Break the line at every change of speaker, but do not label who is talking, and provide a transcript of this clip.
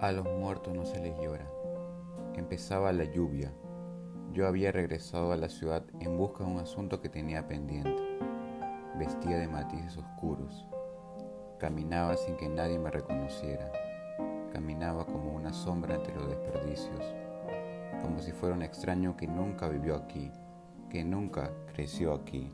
A los muertos no se les llora. Empezaba la lluvia. Yo había regresado a la ciudad en busca de un asunto que tenía pendiente. Vestía de matices oscuros. Caminaba sin que nadie me reconociera. Caminaba como una sombra entre los desperdicios, como si fuera un extraño que nunca vivió aquí, que nunca creció aquí.